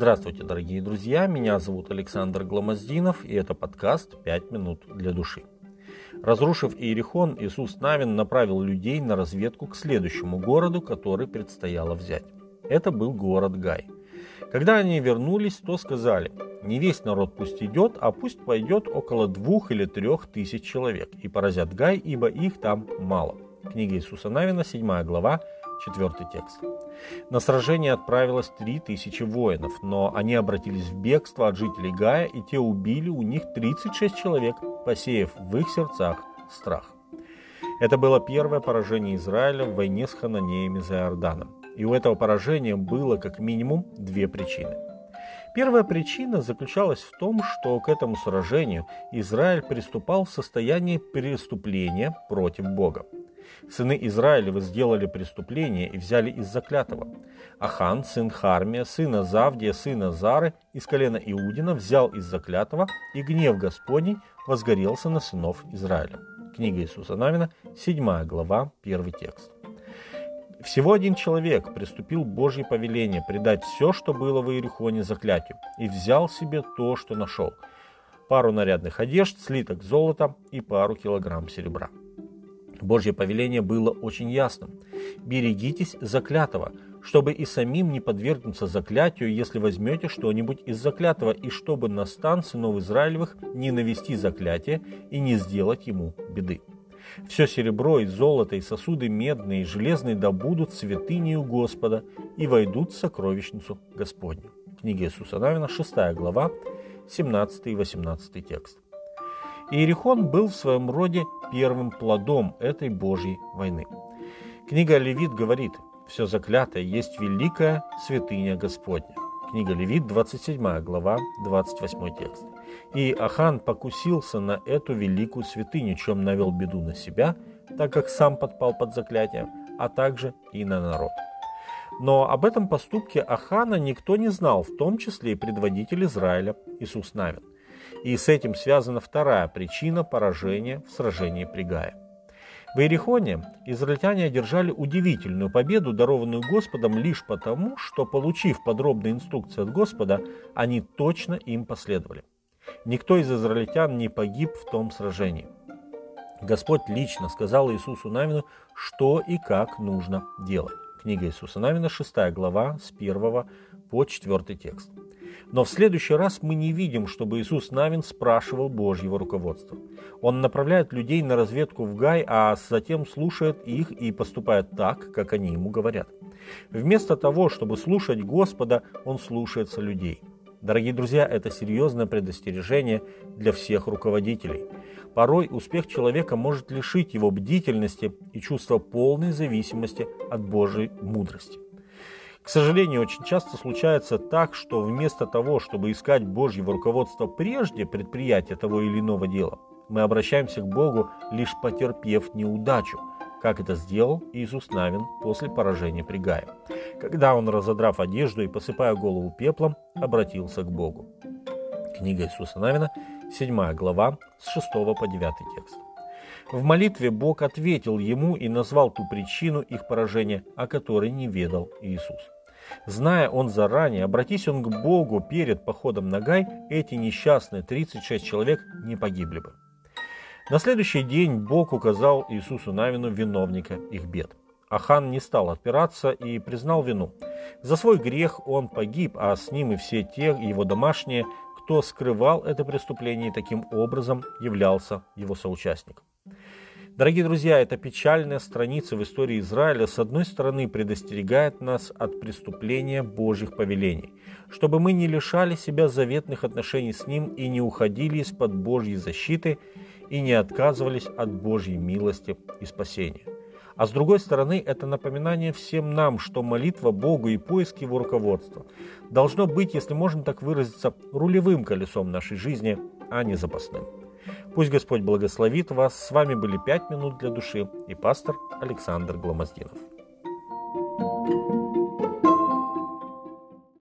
Здравствуйте, дорогие друзья, меня зовут Александр Гломоздинов, и это подкаст «Пять минут для души». Разрушив Иерихон, Иисус Навин направил людей на разведку к следующему городу, который предстояло взять. Это был город Гай. Когда они вернулись, то сказали, не весь народ пусть идет, а пусть пойдет около двух или трех тысяч человек, и поразят Гай, ибо их там мало. Книга Иисуса Навина, 7 глава, 4 текст. На сражение отправилось три тысячи воинов, но они обратились в бегство от жителей Гая, и те убили у них 36 человек, посеяв в их сердцах страх. Это было первое поражение Израиля в войне с хананеями за Иорданом. И у этого поражения было как минимум две причины. Первая причина заключалась в том, что к этому сражению Израиль приступал в состоянии преступления против Бога. Сыны Израилевы сделали преступление и взяли из заклятого. Ахан, сын Хармия, сына Завдия, сына Зары, из колена Иудина, взял из заклятого, и гнев Господний возгорелся на сынов Израиля. Книга Иисуса Навина, 7 глава, 1 текст. Всего один человек приступил Божье повеление предать все, что было в Иерихоне заклятию, и взял себе то, что нашел. Пару нарядных одежд, слиток золота и пару килограмм серебра. Божье повеление было очень ясным. «Берегитесь заклятого, чтобы и самим не подвергнуться заклятию, если возьмете что-нибудь из заклятого, и чтобы на стан сынов Израилевых не навести заклятие и не сделать ему беды. Все серебро и золото, и сосуды медные и железные да будут святынею Господа и войдут в сокровищницу Господню». Книга Иисуса Навина, 6 глава, 17 и 18 текст. Иерихон был в своем роде первым плодом этой Божьей войны. Книга Левит говорит, «Все заклятое есть великая святыня Господня». Книга Левит, 27 глава, 28 текст. И Ахан покусился на эту великую святыню, чем навел беду на себя, так как сам подпал под заклятие, а также и на народ. Но об этом поступке Ахана никто не знал, в том числе и предводитель Израиля Иисус Навин. И с этим связана вторая причина поражения в сражении при Гае. В Иерихоне израильтяне одержали удивительную победу, дарованную Господом лишь потому, что, получив подробные инструкции от Господа, они точно им последовали. Никто из израильтян не погиб в том сражении. Господь лично сказал Иисусу Навину, что и как нужно делать. Книга Иисуса Навина, 6 глава, с 1 по 4 текст. Но в следующий раз мы не видим, чтобы Иисус Навин спрашивал Божьего руководства. Он направляет людей на разведку в Гай, а затем слушает их и поступает так, как они ему говорят. Вместо того, чтобы слушать Господа, он слушается людей. Дорогие друзья, это серьезное предостережение для всех руководителей. Порой успех человека может лишить его бдительности и чувства полной зависимости от Божьей мудрости. К сожалению, очень часто случается так, что вместо того, чтобы искать Божьего руководства прежде предприятия того или иного дела, мы обращаемся к Богу, лишь потерпев неудачу, как это сделал Иисус Навин после поражения при Гае, когда он, разодрав одежду и посыпая голову пеплом, обратился к Богу. Книга Иисуса Навина, 7 глава, с 6 по 9 текст. В молитве Бог ответил ему и назвал ту причину их поражения, о которой не ведал Иисус. Зная он заранее, обратись он к Богу перед походом на Гай, эти несчастные 36 человек не погибли бы. На следующий день Бог указал Иисусу Навину виновника их бед. Ахан не стал отпираться и признал вину. За свой грех он погиб, а с ним и все те его домашние, кто скрывал это преступление и таким образом являлся его соучастником. Дорогие друзья, эта печальная страница в истории Израиля с одной стороны предостерегает нас от преступления Божьих повелений, чтобы мы не лишали себя заветных отношений с Ним и не уходили из-под Божьей защиты и не отказывались от Божьей милости и спасения. А с другой стороны, это напоминание всем нам, что молитва Богу и поиск Его руководства должно быть, если можно так выразиться, рулевым колесом нашей жизни, а не запасным. Пусть Господь благословит вас. С вами были «Пять минут для души» и пастор Александр Гломоздинов. thank you